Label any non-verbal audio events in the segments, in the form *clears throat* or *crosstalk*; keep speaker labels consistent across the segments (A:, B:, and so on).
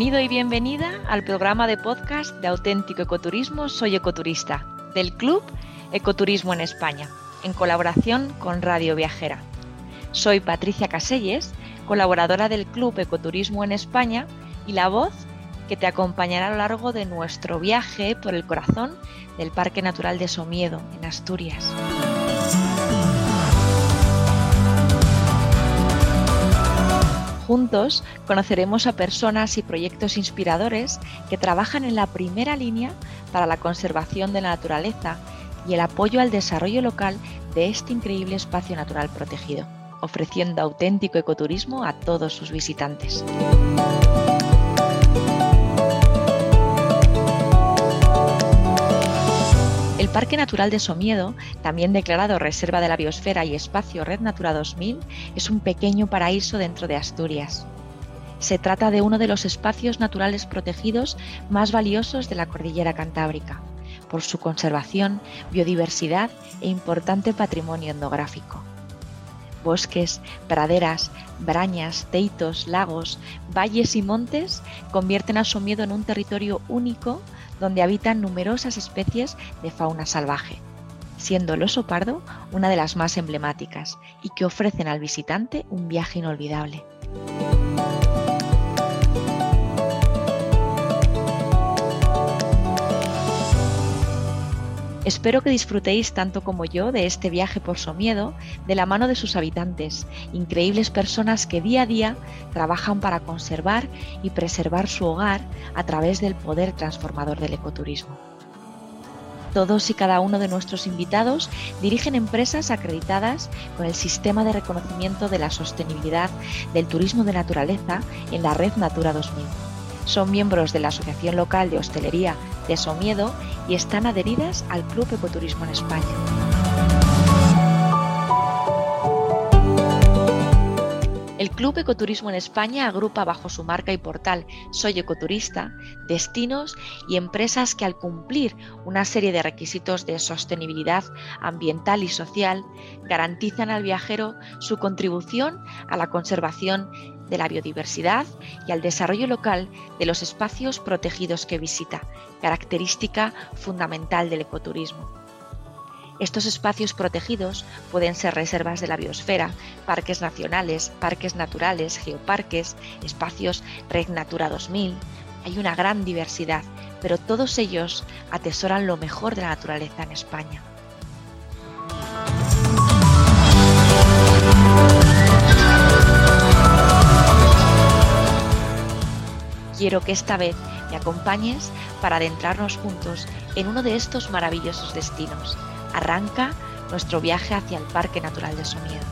A: Bienvenido y bienvenida al programa de podcast de auténtico ecoturismo Soy Ecoturista, del Club Ecoturismo en España, en colaboración con Radio Viajera. Soy Patricia Caselles, colaboradora del Club Ecoturismo en España y la voz que te acompañará a lo largo de nuestro viaje por el corazón del Parque Natural de Somiedo, en Asturias. Juntos conoceremos a personas y proyectos inspiradores que trabajan en la primera línea para la conservación de la naturaleza y el apoyo al desarrollo local de este increíble espacio natural protegido, ofreciendo auténtico ecoturismo a todos sus visitantes. Parque Natural de Somiedo, también declarado Reserva de la Biosfera y Espacio Red Natura 2000, es un pequeño paraíso dentro de Asturias. Se trata de uno de los espacios naturales protegidos más valiosos de la cordillera cantábrica, por su conservación, biodiversidad e importante patrimonio etnográfico. Bosques, praderas, brañas, teitos, lagos, valles y montes convierten a Somiedo en un territorio único donde habitan numerosas especies de fauna salvaje, siendo el oso pardo una de las más emblemáticas y que ofrecen al visitante un viaje inolvidable. Espero que disfrutéis tanto como yo de este viaje por Somiedo de la mano de sus habitantes, increíbles personas que día a día trabajan para conservar y preservar su hogar a través del poder transformador del ecoturismo. Todos y cada uno de nuestros invitados dirigen empresas acreditadas con el sistema de reconocimiento de la sostenibilidad del turismo de naturaleza en la red Natura 2000. Son miembros de la Asociación Local de Hostelería de Somiedo y están adheridas al Club Ecoturismo en España. El Club Ecoturismo en España agrupa bajo su marca y portal Soy Ecoturista destinos y empresas que al cumplir una serie de requisitos de sostenibilidad ambiental y social garantizan al viajero su contribución a la conservación de la biodiversidad y al desarrollo local de los espacios protegidos que visita, característica fundamental del ecoturismo. Estos espacios protegidos pueden ser reservas de la biosfera, parques nacionales, parques naturales, geoparques, espacios Red Natura 2000. Hay una gran diversidad, pero todos ellos atesoran lo mejor de la naturaleza en España. Quiero que esta vez me acompañes para adentrarnos juntos en uno de estos maravillosos destinos. Arranca nuestro viaje hacia el Parque Natural de Somiedo.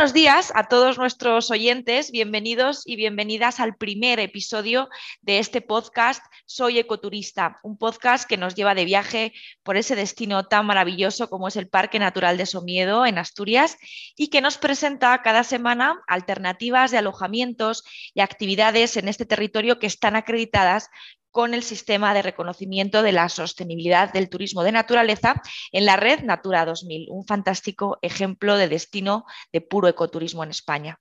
A: Buenos días a todos nuestros oyentes, bienvenidos y bienvenidas al primer episodio de este podcast Soy Ecoturista, un podcast que nos lleva de viaje por ese destino tan maravilloso como es el Parque Natural de Somiedo en Asturias y que nos presenta cada semana alternativas de alojamientos y actividades en este territorio que están acreditadas con el sistema de reconocimiento de la sostenibilidad del turismo de naturaleza en la red Natura 2000, un fantástico ejemplo de destino de puro ecoturismo en España.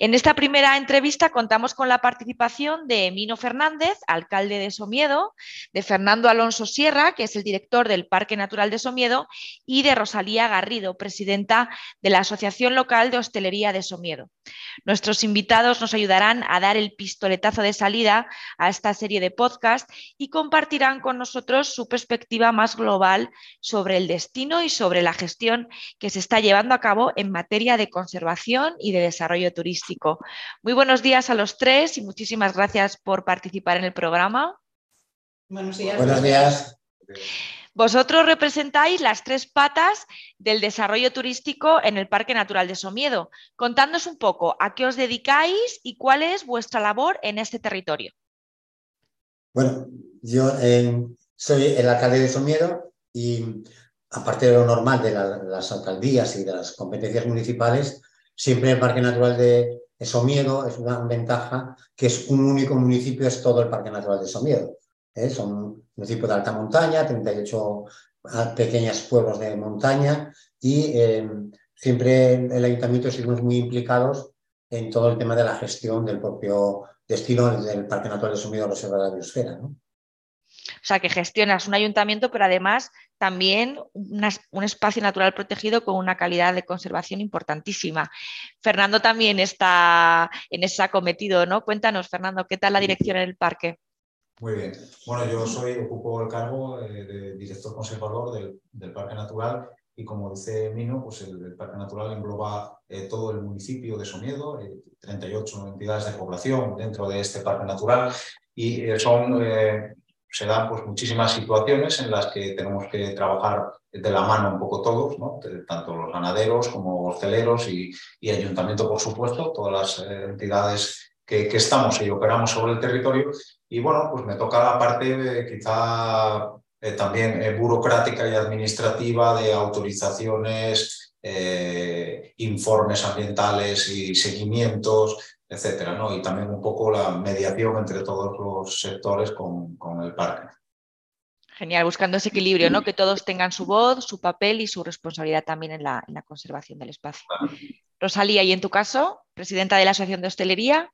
A: En esta primera entrevista contamos con la participación de Mino Fernández, alcalde de Somiedo, de Fernando Alonso Sierra, que es el director del Parque Natural de Somiedo, y de Rosalía Garrido, presidenta de la Asociación Local de Hostelería de Somiedo. Nuestros invitados nos ayudarán a dar el pistoletazo de salida a esta serie de podcast y compartirán con nosotros su perspectiva más global sobre el destino y sobre la gestión que se está llevando a cabo en materia de conservación y de desarrollo turístico. Muy buenos días a los tres y muchísimas gracias por participar en el programa.
B: Buenos días. Buenos días.
A: Vosotros representáis las tres patas del desarrollo turístico en el Parque Natural de Somiedo. Contadnos un poco a qué os dedicáis y cuál es vuestra labor en este territorio.
B: Bueno, yo eh, soy el alcalde de Somiedo y aparte de lo normal de las alcaldías y de las competencias municipales, Siempre el Parque Natural de Somiedo es una ventaja que es un único municipio, es todo el Parque Natural de Somiedo. ¿eh? Son municipios de alta montaña, 38 ah, pequeños pueblos de montaña y eh, siempre el ayuntamiento estuvimos muy implicados en todo el tema de la gestión del propio destino del Parque Natural de Somiedo, Reserva de la Biosfera. ¿no?
A: O sea, que gestionas un ayuntamiento, pero además también un espacio natural protegido con una calidad de conservación importantísima. Fernando también está en ese acometido, ¿no? Cuéntanos, Fernando, ¿qué tal la dirección en el parque?
C: Muy bien. Bueno, yo soy, ocupo el cargo eh, de director conservador del, Parque Natural y como dice Mino, pues el, Parque Natural engloba eh, todo el municipio de Somiedo, 38 eh, entidades de población dentro de este Parque Natural y son se dan pues, muchísimas situaciones en las que tenemos que trabajar de la mano un poco todos, ¿no? tanto los ganaderos como hosteleros y, y ayuntamiento, por supuesto, todas las eh, entidades que, que, estamos y operamos sobre el territorio. Y bueno, pues me toca la parte quizá eh, también eh, burocrática y administrativa de autorizaciones, informes ambientales y seguimientos, etcétera, ¿no? Y también un poco la mediación entre todos los sectores con, con el parque.
A: Genial, buscando ese equilibrio, ¿no? Que todos tengan su voz, su papel y su responsabilidad también en la, en la conservación del espacio. Rosalía, y en tu caso, presidenta de la Asociación de Hostelería.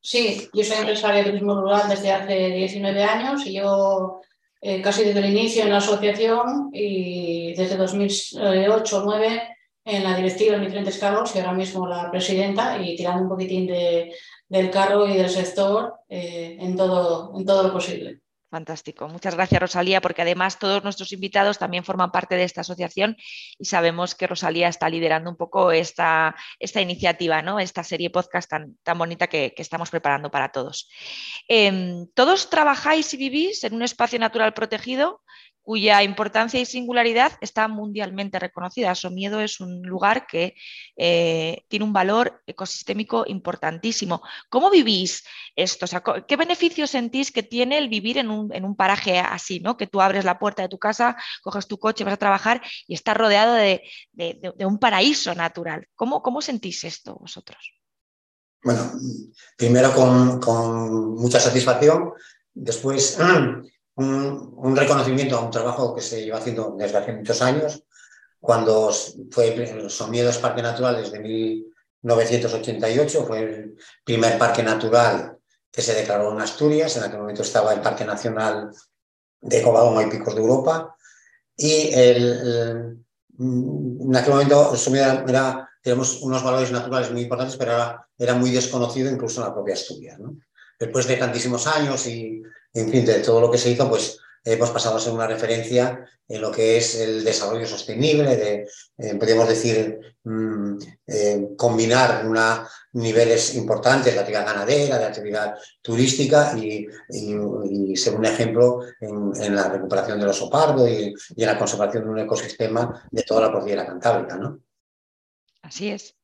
D: Sí, yo soy empresaria de turismo rural desde hace 19 años y yo eh, casi desde el inicio en la asociación y desde 2008-2009 en la directiva en diferentes cargos y ahora mismo la presidenta y tirando un poquitín de, del cargo y del sector eh, en, todo, en todo lo posible.
A: Fantástico. Muchas gracias, Rosalía, porque además todos nuestros invitados también forman parte de esta asociación y sabemos que Rosalía está liderando un poco esta, esta iniciativa, ¿no? esta serie podcast tan, tan bonita que, estamos preparando para todos. Em, todos trabajáis y vivís en un espacio natural protegido cuya importancia y singularidad está mundialmente reconocida. Somiedo es un lugar que eh, tiene un valor ecosistémico importantísimo. ¿Cómo vivís esto? ¿Qué beneficios sentís que tiene el vivir en un, paraje así, ¿no? que tú abres la puerta de tu casa, coges tu coche, vas a trabajar y estás rodeado de, un paraíso natural? ¿Cómo, ¿Cómo, sentís esto vosotros?
B: Bueno, primero con, con mucha satisfacción, después *clears throat* un, reconocimiento a un trabajo que se lleva haciendo desde hace muchos años, cuando fue Somiedos Parque Natural desde 1988, fue el primer parque natural que se declaró en Asturias, en aquel momento estaba el Parque Nacional de Covadonga y Picos de Europa, y en aquel momento Somiedo era, tenemos unos valores naturales muy importantes, pero era, era muy desconocido incluso en la propia Asturias. Después de tantísimos años y en fin, de todo lo que se hizo, pues hemos pasado a ser una referencia en lo que es el desarrollo sostenible, de, eh, podríamos decir, mm, eh, combinar una, niveles importantes de actividad ganadera, de actividad turística y, ser un ejemplo en, la recuperación del oso pardo y, en la conservación de un ecosistema de toda la cordillera cantábrica. ¿no?
A: Así es.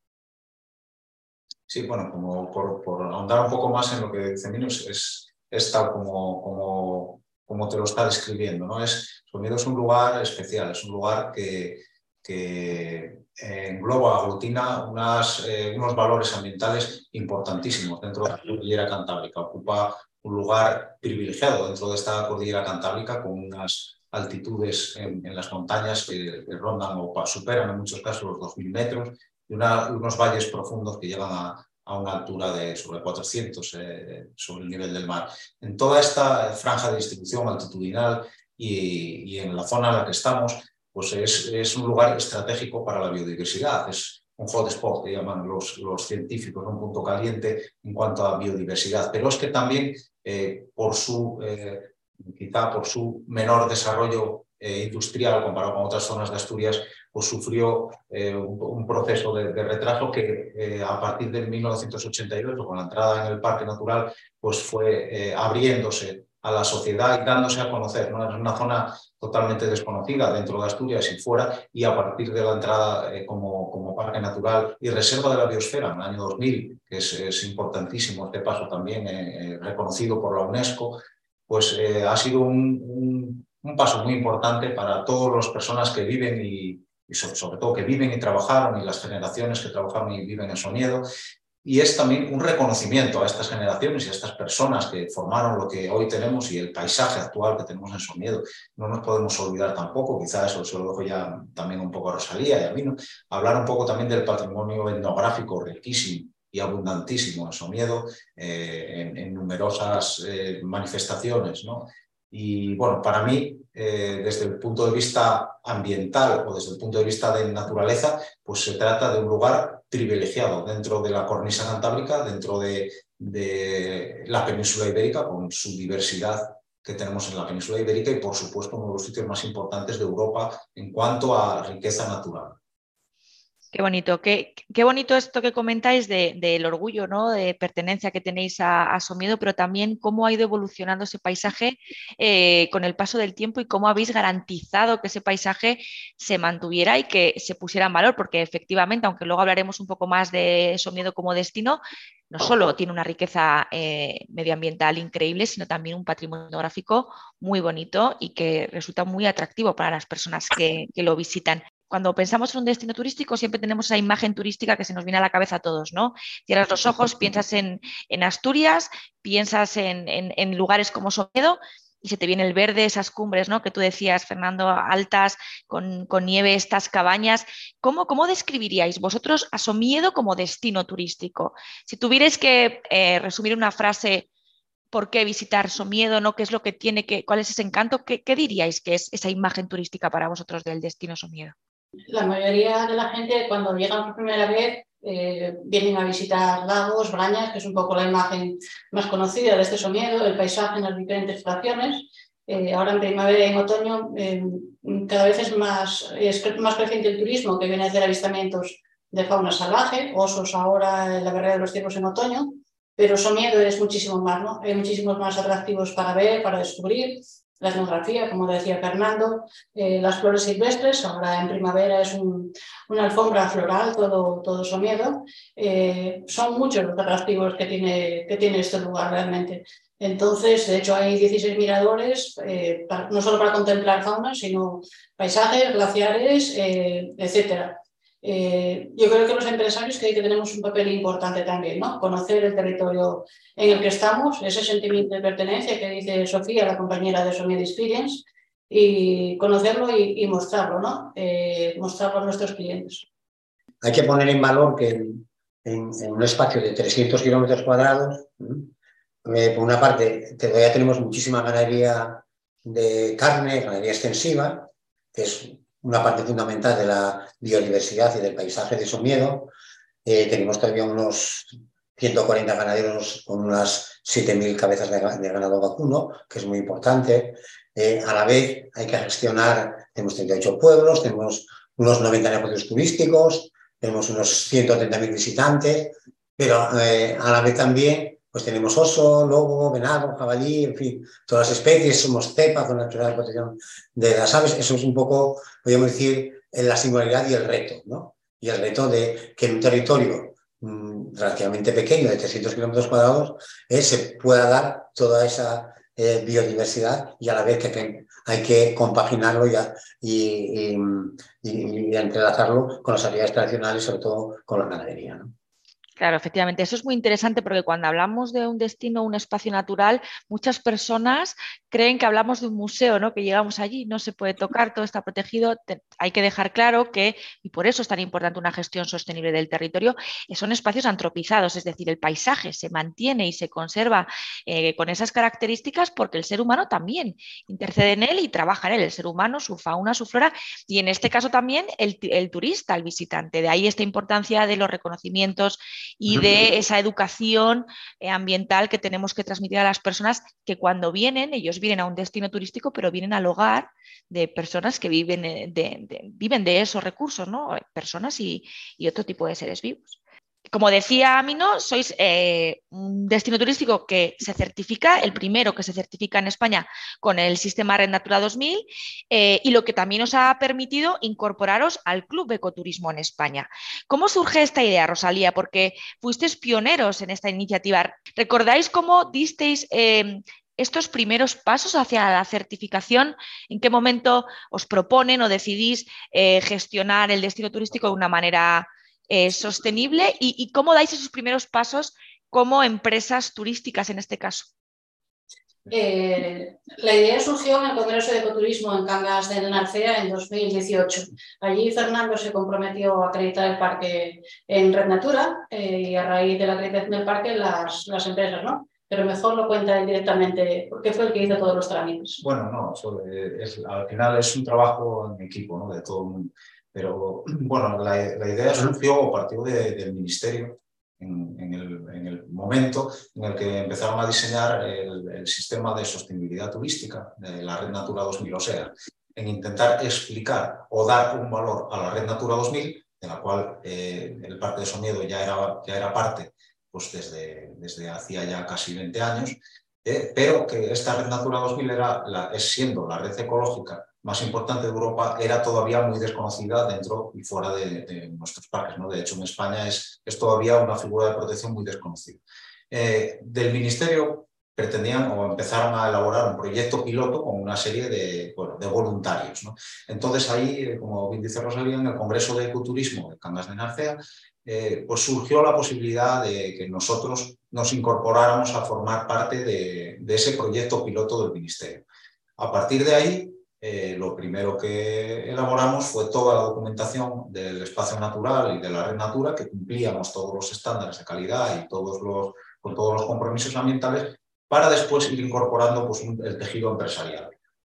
C: Sí, bueno, como por, ahondar un poco más en lo que dice Minos, es es como, como, como te lo está describiendo. ¿no? Es, Somiedo es un lugar especial, es un lugar que, que engloba, aglutina unas, eh, unos valores ambientales importantísimos dentro de la cordillera cantábrica. Ocupa un lugar privilegiado dentro de esta cordillera cantábrica con unas altitudes en, las montañas que, rondan o superan en muchos casos los 2.000 metros y unos valles profundos que llegan a, una altura de sobre 400 eh, sobre el nivel del mar. En toda esta franja de distribución altitudinal y, en la zona en la que estamos, pues es, es, un lugar estratégico para la biodiversidad. Es un hotspot que llaman los, los científicos, un punto caliente en cuanto a biodiversidad. Pero es que también eh, por su, eh, quizá por su menor desarrollo industrial comparado con otras zonas de Asturias, pues sufrió un, proceso de, de retraso que a partir de 1988, con la entrada en el Parque Natural, pues fue abriéndose a la sociedad y dándose a conocer. ¿no? Es una zona totalmente desconocida dentro de Asturias y fuera, y a partir de la entrada eh, como, como, parque natural y reserva de la biosfera en el año 2000, que es, importantísimo este paso también, eh, eh, reconocido por la UNESCO, pues ha sido un, un, paso muy importante para todas las personas que viven y, y sobre, sobre, todo que viven y trabajaron y las generaciones que trabajaron y viven en Soniedo y es también un reconocimiento a estas generaciones y a estas personas que formaron lo que hoy tenemos y el paisaje actual que tenemos en Somiedo. No nos podemos olvidar tampoco, quizás eso se lo dejo ya también un poco a Rosalía y a Vino, hablar un poco también del patrimonio etnográfico riquísimo y abundantísimo en Somiedo, eh, en, numerosas eh, manifestaciones. ¿no? Y bueno, para mí, eh, desde el punto de vista ambiental o desde el punto de vista de naturaleza, pues se trata de un lugar privilegiado dentro de la cornisa cantábrica, dentro de, de la península ibérica, con su diversidad que tenemos en la península ibérica y, por supuesto, uno de los sitios más importantes de Europa en cuanto a riqueza natural.
A: Qué bonito, qué, qué, bonito esto que comentáis del de, orgullo, ¿no? de pertenencia que tenéis a, Somiedo, pero también cómo ha ido evolucionando ese paisaje eh, con el paso del tiempo y cómo habéis garantizado que ese paisaje se mantuviera y que se pusiera en valor, porque efectivamente, aunque luego hablaremos un poco más de Somiedo como destino, no solo tiene una riqueza eh, medioambiental increíble, sino también un patrimonio gráfico muy bonito y que resulta muy atractivo para las personas que lo visitan cuando pensamos en un destino turístico siempre tenemos esa imagen turística que se nos viene a la cabeza a todos, ¿no? Cierras los ojos, piensas en, Asturias, piensas en, lugares como Somedo y se te viene el verde, esas cumbres, ¿no? Que tú decías, Fernando, altas, con, nieve, estas cabañas. ¿Cómo, ¿Cómo, describiríais vosotros a Somiedo como destino turístico? Si tuvierais que eh, resumir una frase, ¿por qué visitar Somiedo? ¿no? ¿Qué es lo que tiene que, cuál es ese encanto? ¿Qué, qué diríais que es esa imagen turística para vosotros del destino Somiedo?
D: La mayoría de la gente cuando llegan por primera vez eh, vienen a visitar lagos, brañas, que es un poco la imagen más conocida de este somiedo, el paisaje en las diferentes estaciones. Eh, ahora en primavera y en otoño eh, cada vez es más, es más creciente el turismo que viene a hacer avistamientos de fauna salvaje, osos ahora en la carrera de los ciervos en otoño, pero Somiedo es muchísimo más, ¿no? Hay muchísimos más atractivos para ver, para descubrir la etnografía, como decía Fernando, eh, las flores silvestres, ahora en primavera es una alfombra floral, todo, todo somiedo. Eh, son muchos los atractivos que tiene, que tiene este lugar realmente. Entonces, de hecho, hay 16 miradores, eh, no solo para contemplar fauna, sino paisajes, glaciares, etcétera. Eh, yo creo que los empresarios que, que tenemos un papel importante también, ¿no? Conocer el territorio en el que estamos, ese sentimiento de pertenencia que dice Sofía, la compañera de Somia Experience, y conocerlo y, mostrarlo, ¿no? Eh, mostrarlo a nuestros clientes.
B: Hay que poner en valor que en, un espacio de 300 kilómetros cuadrados, eh, por una parte, todavía tenemos muchísima ganadería de carne, ganadería extensiva, que es una parte fundamental de la biodiversidad y del paisaje de Somiedo. Eh, tenemos todavía unos 140 ganaderos con unas 7.000 cabezas de, ganado vacuno, que es muy importante. Eh, a la vez hay que gestionar, tenemos 38 pueblos, tenemos unos 90 negocios turísticos, tenemos unos 130.000 visitantes, pero eh, a la vez también pues tenemos oso, lobo, venado, jabalí, en fin, todas las especies, somos cepa, con natural de protección de las aves. Eso es un poco, podríamos decir, la singularidad y el reto, ¿no? Y el reto de que en un territorio mm, relativamente pequeño, de 300 kilómetros cuadrados, eh, se pueda dar toda esa eh, biodiversidad y a la vez que, hay que compaginarlo y, y, y, y, entrelazarlo con las actividades tradicionales, sobre todo con la ganadería. ¿no?
A: Claro, efectivamente, eso es muy interesante porque cuando hablamos de un destino, un espacio natural, muchas personas creen que hablamos de un museo, ¿no? Que llegamos allí, no se puede tocar, todo está protegido. hay que dejar claro que, y por eso es tan importante una gestión sostenible del territorio, son espacios antropizados, es decir, el paisaje se mantiene y se conserva eh, con esas características porque el ser humano también intercede en él y trabaja en él, el ser humano, su fauna, su flora, y en este caso también el turista, el visitante. De ahí esta importancia de los reconocimientos y de esa educación eh, ambiental que tenemos que transmitir a las personas que cuando vienen, ellos vienen a un destino turístico, pero vienen al hogar de personas que viven eh, de, viven de esos recursos, ¿no? personas y otro tipo de seres vivos como decía Amino, sois eh, un destino turístico que se certifica, el primero que se certifica en España con el sistema Red Natura 2000 eh, y lo que también os ha permitido incorporaros al Club Ecoturismo en España. ¿Cómo surge esta idea, Rosalía? Porque fuisteis pioneros en esta iniciativa. ¿Recordáis cómo disteis eh, estos primeros pasos hacia la certificación? ¿En qué momento os proponen o decidís gestionar el destino turístico de una manera eh, sostenible y, cómo dais esos primeros pasos como empresas turísticas en este caso.
D: Eh, la idea surgió en el Congreso de Ecoturismo en Cangas de Narcea en 2018. Allí Fernando se comprometió a acreditar el parque en Red Natura eh, y a raíz de la acreditación del parque las, las empresas, ¿no? Pero mejor lo cuenta él directamente, porque fue el que hizo todos los trámites.
C: Bueno, no, al final es un trabajo en equipo, ¿no? De todo el mundo. Pero bueno, la, idea surgió a partir del ministerio en, el, momento en el que empezaron a diseñar el, sistema de sostenibilidad turística de la Red Natura 2000, o sea, en intentar explicar o dar un valor a la Red Natura 2000, de la cual eh, el Parque de Somiedo ya era, ya era parte pues desde, desde hacía ya casi 20 años, eh, pero que esta Red Natura 2000 era la, es siendo la red ecológica más importante de Europa era todavía muy desconocida dentro y fuera de, nuestros parques. ¿no? De hecho, en España es, es, todavía una figura de protección muy desconocida. Eh, del Ministerio pretendían o empezaron a elaborar un proyecto piloto con una serie de, de voluntarios. ¿no? Entonces ahí, eh, como bien dice Rosalía, en el Congreso de Ecoturismo de Cangas de Narcea, eh, pues surgió la posibilidad de que nosotros nos incorporáramos a formar parte de, de ese proyecto piloto del Ministerio. A partir de ahí, eh, lo primero que elaboramos fue toda la documentación del espacio natural y de la red natura, que cumplíamos todos los estándares de calidad y todos los, con todos los compromisos ambientales, para después ir incorporando pues, el tejido empresarial.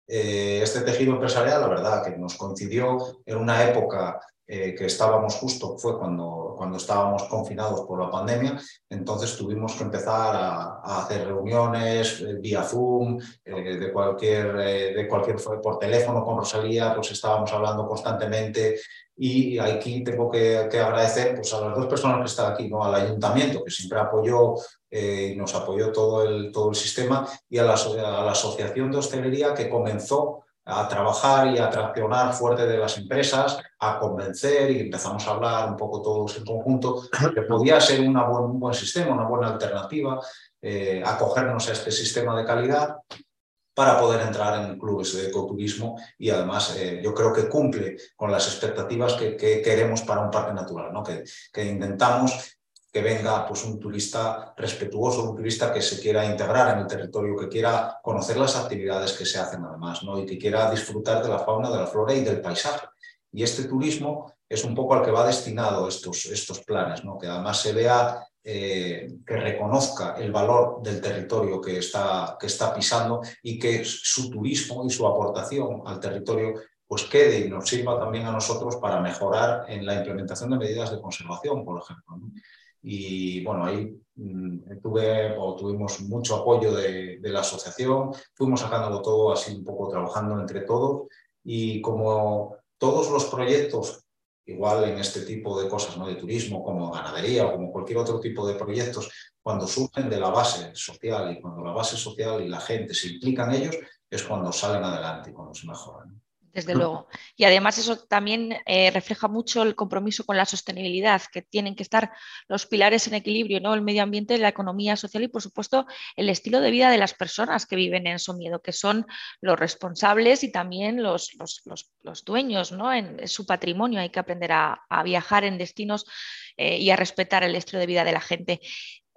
C: Eh, este tejido empresarial, la verdad, que nos coincidió en una época eh, que estábamos justo, fue cuando, cuando estábamos confinados por la pandemia, entonces tuvimos que empezar a, hacer reuniones eh, vía Zoom, eh, de, cualquier, de cualquier, por teléfono con Rosalía, pues estábamos hablando constantemente y aquí tengo que, agradecer pues, a las dos personas que están aquí, ¿no? al ayuntamiento, que siempre apoyó y nos apoyó todo el, todo el sistema, y a la, a la Asociación de Hostelería que comenzó a trabajar y a traccionar fuerte de las empresas, a convencer y empezamos a hablar un poco todos en conjunto que podía ser una un buen sistema, una buena alternativa, eh, acogernos a este sistema de calidad para poder entrar en clubes de ecoturismo y además eh, yo creo que cumple con las expectativas que, queremos para un parque natural, ¿no? que, que intentamos que venga pues, un turista respetuoso, un turista que se quiera integrar en el territorio, que quiera conocer las actividades que se hacen además, ¿no? y que quiera disfrutar de la fauna, de la flora y del paisaje. Y este turismo es un poco al que va destinado estos, estos planes, ¿no? que además se vea, eh, que reconozca el valor del territorio que está, que está pisando y que su turismo y su aportación al territorio pues quede y nos sirva también a nosotros para mejorar en la implementación de medidas de conservación, por ejemplo. Y bueno, ahí mm, tuve o tuvimos mucho apoyo de, la asociación, fuimos sacándolo todo así un poco trabajando entre todos y como todos los proyectos, igual en este tipo de cosas, ¿no? de turismo, como ganadería o como cualquier otro tipo de proyectos, cuando surgen de la base social y cuando la base social y la gente se implican ellos, es cuando salen adelante y cuando se mejoran.
A: Desde luego. Y además eso también eh, refleja mucho el compromiso con la sostenibilidad, que tienen que estar los pilares en equilibrio, ¿no? El medio ambiente, la economía social y, por supuesto, el estilo de vida de las personas que viven en Somiedo, que son los responsables y también los, los, dueños, ¿no? En, su patrimonio. Hay que aprender a, viajar en destinos eh, y a respetar el estilo de vida de la gente.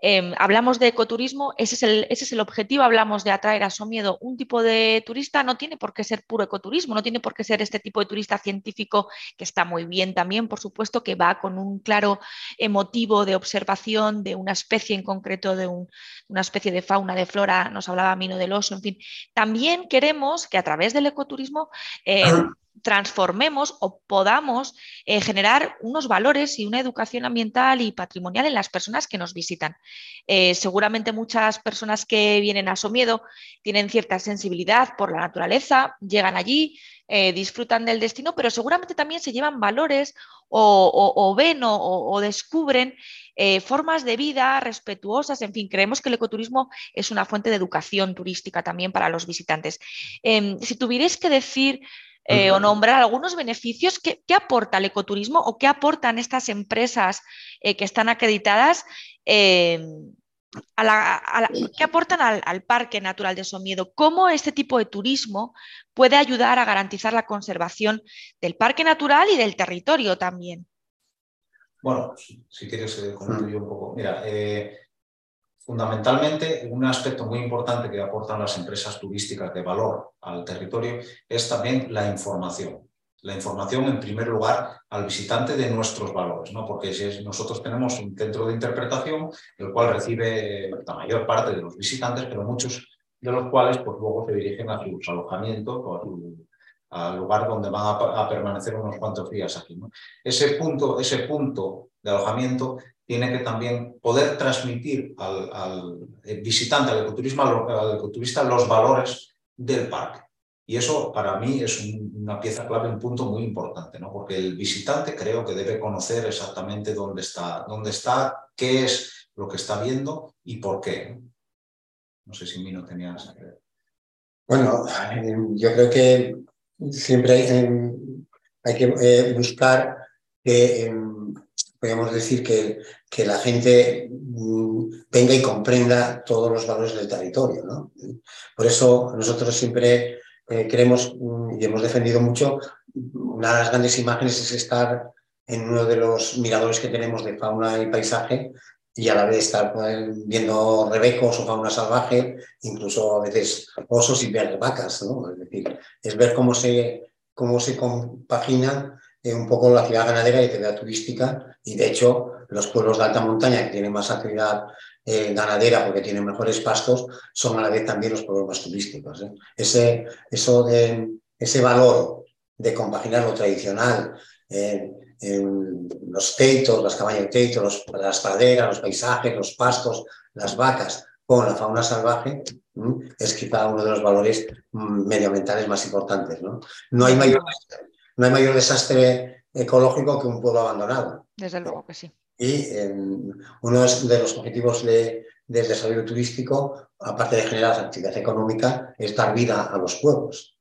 A: Em, hablamos de ecoturismo, ese es, el, ese es, el, objetivo, hablamos de atraer a Somiedo un tipo de turista, no tiene por qué ser puro ecoturismo, no tiene por qué ser este tipo de turista científico que está muy bien también, por supuesto, que va con un claro motivo de observación de una especie en concreto, de una especie de fauna, de flora, nos hablaba Mino del oso, en fin. También queremos que a través del ecoturismo em, *clears throat* transformemos o podamos eh, generar unos valores y una educación ambiental y patrimonial en las personas que nos visitan. Eh, seguramente muchas personas que vienen a Somiedo tienen cierta sensibilidad por la naturaleza, llegan allí, eh, disfrutan del destino, pero seguramente también se llevan valores o, ven o, descubren formas de vida respetuosas. En fin, creemos que el ecoturismo es una fuente de educación turística también para los visitantes. Em, si tuvierais que decir eh, o nombrar algunos beneficios. ¿Qué, aporta el ecoturismo o qué aportan estas empresas eh, que están acreditadas? Eh, ¿Qué aportan al, Parque Natural de Somiedo? ¿Cómo este tipo de turismo puede ayudar a garantizar la conservación del parque natural y del territorio también?
C: Bueno, si, quieres, comento yo un poco. Mira, Fundamentalmente, un aspecto muy importante que aportan las empresas turísticas de valor al territorio es también la información. La información, en primer lugar, al visitante de nuestros valores, ¿no? porque si nosotros tenemos un centro de interpretación, el cual recibe la mayor parte de los visitantes, pero muchos de los cuales pues, luego se dirigen a sus alojamientos o al lugar donde van a, permanecer unos cuantos días aquí. Ese, punto, ese punto de alojamiento tiene que también poder transmitir al, visitante, al ecoturismo, al, ecoturista, los valores del parque. Y eso para mí es una pieza clave, un punto muy importante, ¿no? porque el visitante creo que debe conocer exactamente dónde está, dónde está, qué es lo que está viendo y por qué. No sé si Mino tenías.
B: Bueno, eh, yo creo que siempre hay, eh, que eh, buscar que em, podríamos decir que, que la gente mm, venga y comprenda todos los valores del territorio. ¿no? Por eso nosotros siempre eh, queremos mm, y hemos defendido mucho, una de las grandes imágenes es estar en uno de los miradores que tenemos de fauna y paisaje y a la vez estar pues, viendo rebecos o fauna salvaje, incluso a veces osos y ver vacas. ¿no? Es decir, es ver cómo se, cómo se compaginan eh, un poco la ciudad ganadera y actividad turística y de hecho los pueblos de alta montaña que tienen más actividad eh, ganadera porque tienen mejores pastos son a la vez también los pueblos más turísticos. ¿eh? Ese, eso de, ese valor de compaginar lo tradicional, en los teitos, las cabañas de teitos, las praderas, los paisajes, los pastos, las vacas con la fauna salvaje, es quizá uno de los valores mm, medioambientales más importantes. ¿no? No hay mayor no hay mayor desastre ecológico que un pueblo abandonado.
A: Desde luego que sí.
B: Y em, uno de los objetivos del desarrollo turístico, aparte de generar actividad económica, es dar vida a los pueblos.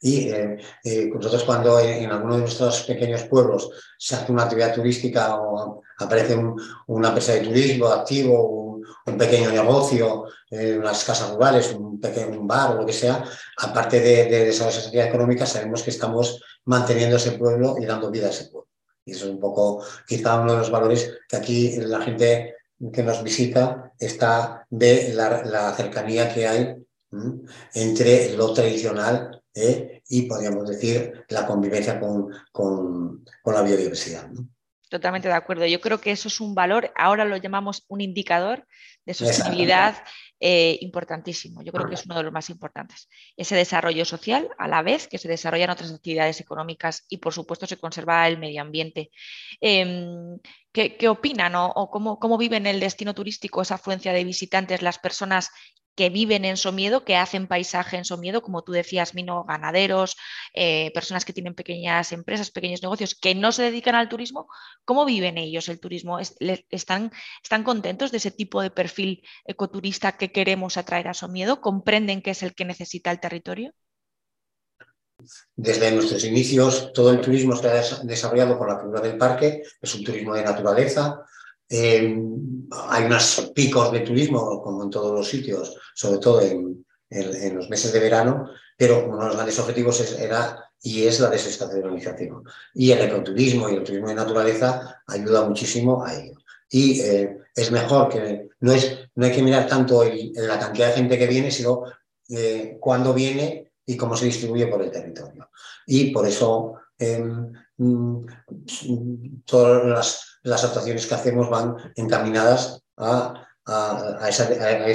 B: Y em, eh, nosotros cuando en, alguno de nuestros pequeños pueblos se hace una actividad turística o aparece una empresa de turismo activo, un pequeño negocio, eh, unas casas rurales, un pequeño bar o lo que sea, aparte de, de, esa actividad económica, sabemos que estamos manteniendo ese pueblo y dando vida a ese pueblo. Y eso es un poco, quizá uno de los valores que aquí la gente que nos visita está de la, cercanía que hay entre lo tradicional ¿eh? y, podríamos decir, la convivencia con, con, con la biodiversidad.
A: Totalmente de acuerdo. Yo creo que eso es un valor, ahora lo llamamos un indicador de sostenibilidad eh, importantísimo. Yo creo que es uno de los más importantes. Ese desarrollo social a la vez que se desarrollan otras actividades económicas y, por supuesto, se conserva el medio ambiente. Em, ¿qué, opinan o, cómo, viven el destino turístico, esa afluencia de visitantes, las personas que viven en Somiedo, que hacen paisaje en Somiedo, como tú decías, Mino, ganaderos, eh, personas que tienen pequeñas empresas, pequeños negocios, que no se dedican al turismo, ¿cómo viven ellos el turismo? ¿Están, están contentos de ese tipo de perfil ecoturista que queremos atraer a Somiedo? ¿Comprenden que es el que necesita el territorio?
B: Desde nuestros inicios, todo el turismo ha desarrollado por la figura del parque, es un turismo de naturaleza. Eh, hay unos picos de turismo, como en todos los sitios, sobre todo en, los meses de verano, pero uno de los grandes objetivos era y es la desestacionalización. Y el ecoturismo y el turismo de naturaleza ayuda muchísimo a ello. Y eh, es mejor que no, es, no hay que mirar tanto la cantidad de gente que viene, sino eh, cuándo viene y cómo se distribuye por el territorio. Y por eso em, mm, todas las, actuaciones que hacemos van encaminadas a, esa, a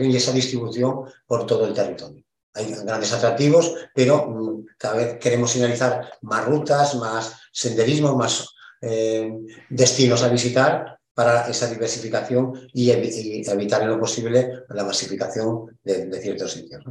B: y esa distribución por todo el territorio. Hay grandes atractivos, pero mm, cada vez queremos señalizar más rutas, más senderismo, más eh, destinos a visitar para esa diversificación y, evitar en lo posible la masificación de, ciertos sitios.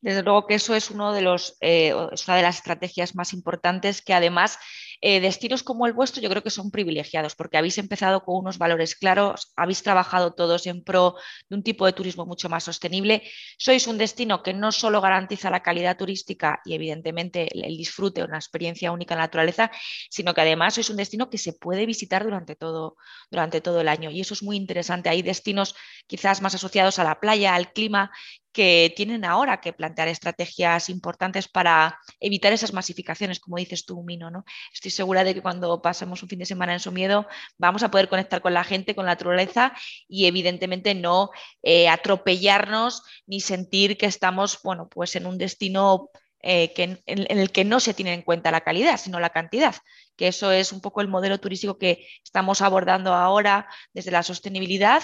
A: Desde luego que eso es, uno de los, eh, una de las estrategias más importantes que además eh, destinos como el vuestro yo creo que son privilegiados porque habéis empezado con unos valores claros, habéis trabajado todos en pro de un tipo de turismo mucho más sostenible. Sois un destino que no solo garantiza la calidad turística y evidentemente el, disfrute, una experiencia única en la naturaleza, sino que además sois un destino que se puede visitar durante todo, durante todo el año. Y eso es muy interesante. Hay destinos quizás más asociados a la playa, al clima, que tienen ahora que plantear estrategias importantes para evitar esas masificaciones, como dices tú, Mino. ¿no? Estoy segura de que cuando pasemos un fin de semana en Somiedo vamos a poder conectar con la gente, con la naturaleza y evidentemente no eh, atropellarnos ni sentir que estamos bueno, pues en un destino eh, que en, en, el que no se tiene en cuenta la calidad, sino la cantidad, que eso es un poco el modelo turístico que estamos abordando ahora desde la sostenibilidad,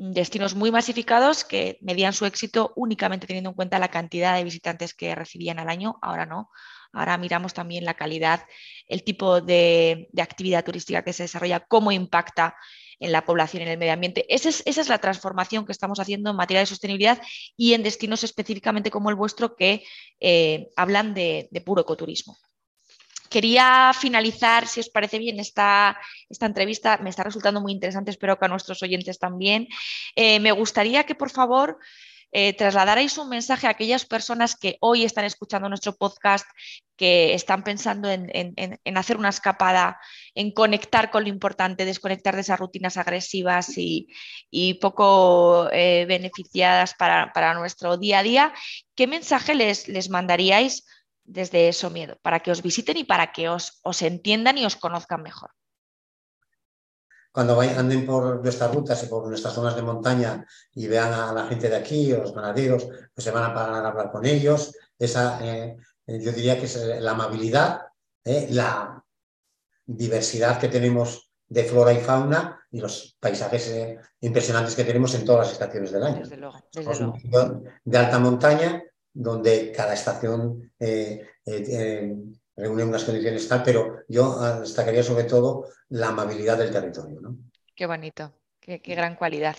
A: destinos muy masificados que medían su éxito únicamente teniendo en cuenta la cantidad de visitantes que recibían al año, ahora no. Ahora miramos también la calidad, el tipo de, actividad turística que se desarrolla, cómo impacta en la población y en el medio ambiente. Esa es, la transformación que estamos haciendo en materia de sostenibilidad y en destinos específicamente como el vuestro que eh, hablan de puro ecoturismo. Quería finalizar, si os parece bien, esta, esta entrevista. Me está resultando muy interesante, espero que a nuestros oyentes también. Eh, me gustaría que, por favor, eh, trasladarais un mensaje a aquellas personas que hoy están escuchando nuestro podcast, que están pensando en, hacer una escapada, en conectar con lo importante, desconectar de esas rutinas agresivas y, poco eh, beneficiadas para, para, nuestro día a día. ¿Qué mensaje les, les mandaríais? Desde eso miedo, para que os visiten y para que os, os entiendan y os conozcan mejor.
B: Cuando vayan, anden por nuestras rutas y por nuestras zonas de montaña y vean a la gente de aquí, los ganaderos, pues se van a parar a hablar con ellos. Esa, eh, yo diría que es la amabilidad, eh, la diversidad que tenemos de flora y fauna y los paisajes eh, impresionantes que tenemos en todas las estaciones del año. Desde luego, De alta montaña donde cada estación eh, eh, eh, reúne unas condiciones tal, pero yo destacaría sobre todo la amabilidad del territorio. ¿no?
A: Qué bonito, qué, gran cualidad.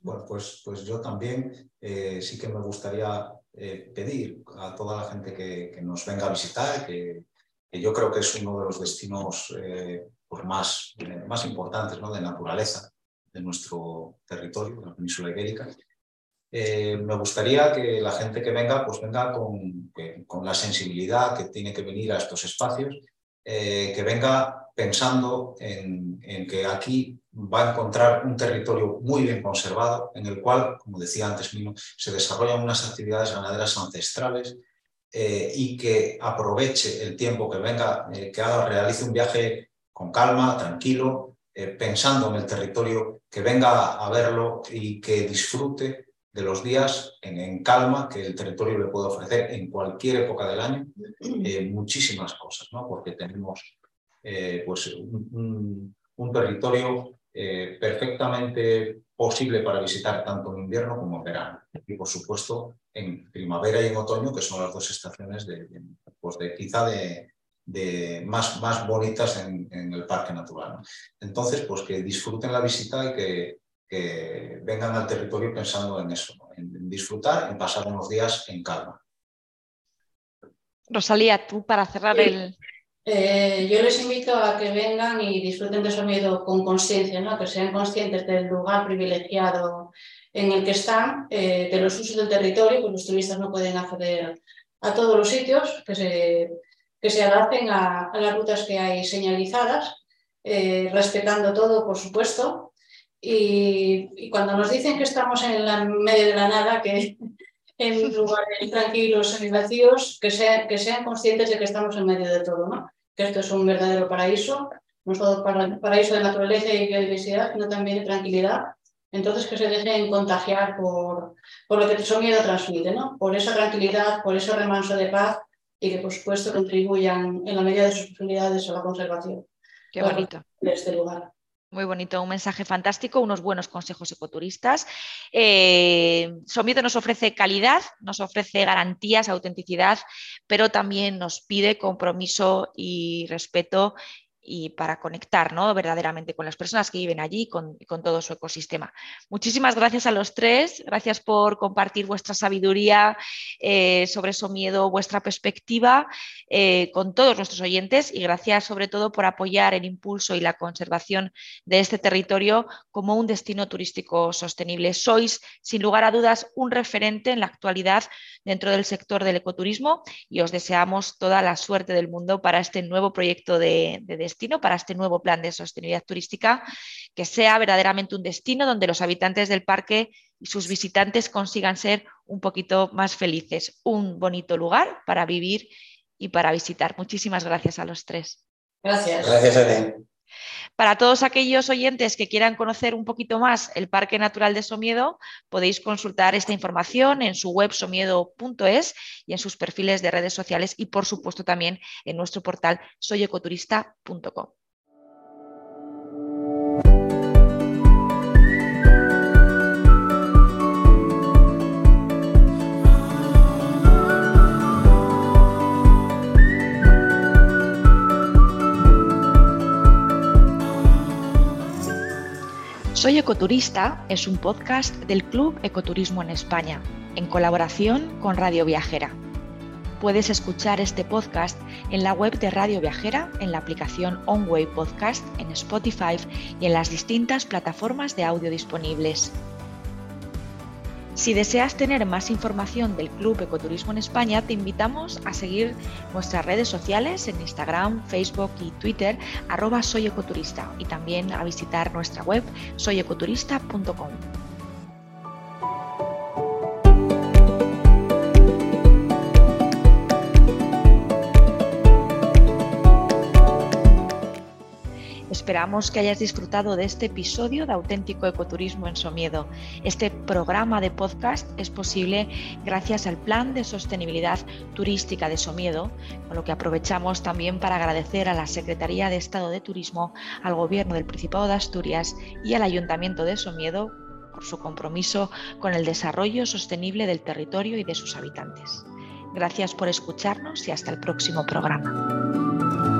C: Bueno, pues, pues yo también sí que me gustaría pedir a toda la gente que, nos venga a visitar, que, yo creo que es uno de los destinos pues más, más importantes ¿no? de naturaleza de nuestro territorio, de la península ibérica, eh, me gustaría que la gente que venga, pues venga con, con la sensibilidad que tiene que venir a estos espacios, eh, que venga pensando en, que aquí va a encontrar un territorio muy bien conservado, en el cual, como decía antes Mino, se desarrollan unas actividades ganaderas ancestrales eh, y que aproveche el tiempo que venga, que haga, realice un viaje con calma, tranquilo, pensando en el territorio, que venga a verlo y que disfrute de los días en, calma que el territorio le puede ofrecer en cualquier época del año eh, muchísimas cosas, ¿no? porque tenemos eh, pues un, territorio eh, perfectamente posible para visitar tanto en invierno como en verano. Y por supuesto en primavera y en otoño, que son las dos estaciones de, pues de quizá de, de más, más bonitas en, en, el parque natural. Entonces, pues que disfruten la visita y que que vengan al territorio pensando en eso, en, disfrutar, en pasar unos días en calma.
A: Rosalía, tú para cerrar el...
D: Eh, yo les invito a que vengan y disfruten de su miedo con conciencia, ¿no? que sean conscientes del lugar privilegiado en el que están, eh, de los usos del territorio, pues los turistas no pueden acceder a todos los sitios que se, que se adapten a, las rutas que hay señalizadas, eh, respetando todo, por supuesto. Y, cuando nos dicen que estamos en la medio de la nada, que *laughs* en lugares tranquilos y vacíos, que, sean, que sean conscientes de que estamos en medio de todo, ¿no? que esto es un verdadero paraíso, no solo paraíso de naturaleza y biodiversidad, sino también de tranquilidad entonces, que se dejen contagiar por, por lo que miedo transmite, ¿no? Por esa tranquilidad, por ese remanso de paz y que, por supuesto, contribuyan en la medida de sus posibilidades a la conservación
A: Qué bonito.
D: de este lugar.
A: Muy bonito, un mensaje fantástico, unos buenos consejos ecoturistas. Eh, nos ofrece calidad, nos ofrece garantías, autenticidad, pero también nos pide compromiso y respeto y para conectar ¿no? verdaderamente con las personas que viven allí con, con todo su ecosistema. Muchísimas gracias a los tres, gracias por compartir vuestra sabiduría eh, sobre eso miedo, vuestra perspectiva eh, con todos nuestros oyentes y gracias sobre todo por apoyar el impulso y la conservación de este territorio como un destino turístico sostenible. Sois, sin lugar a dudas, un referente en la actualidad dentro del sector del ecoturismo y os deseamos toda la suerte del mundo para este nuevo proyecto de, de destino, para este nuevo plan de sostenibilidad turística, que sea verdaderamente un destino donde los habitantes del parque y sus visitantes consigan ser un poquito más felices. Un bonito lugar para vivir y para visitar. Muchísimas gracias a los tres.
D: Gracias.
B: Gracias,
A: Para todos aquellos oyentes que quieran conocer un poquito más el Parque Natural de Somiedo, podéis consultar esta información en su web somiedo.es y en sus perfiles de redes sociales y, por supuesto, también en nuestro portal soyecoturista.com. Soy Ecoturista es un podcast del Club Ecoturismo en España, en colaboración con Radio Viajera. Puedes escuchar este podcast en la web de Radio Viajera, en la aplicación OnWay Podcast, en Spotify y en las distintas plataformas de audio disponibles. Si deseas tener más información del Club Ecoturismo en España, te invitamos a seguir nuestras redes sociales en Instagram, Facebook y Twitter, arroba soyecoturista, y también a visitar nuestra web soyecoturista.com. Esperamos que hayas disfrutado de este episodio de Auténtico Ecoturismo en Somiedo. Este programa de podcast es posible gracias al Plan de Sostenibilidad Turística de Somiedo, con lo que aprovechamos también para agradecer a la Secretaría de Estado de Turismo, al Gobierno del Principado de Asturias y al Ayuntamiento de Somiedo por su compromiso con el desarrollo sostenible del territorio y de sus habitantes. Gracias por escucharnos y hasta el próximo programa.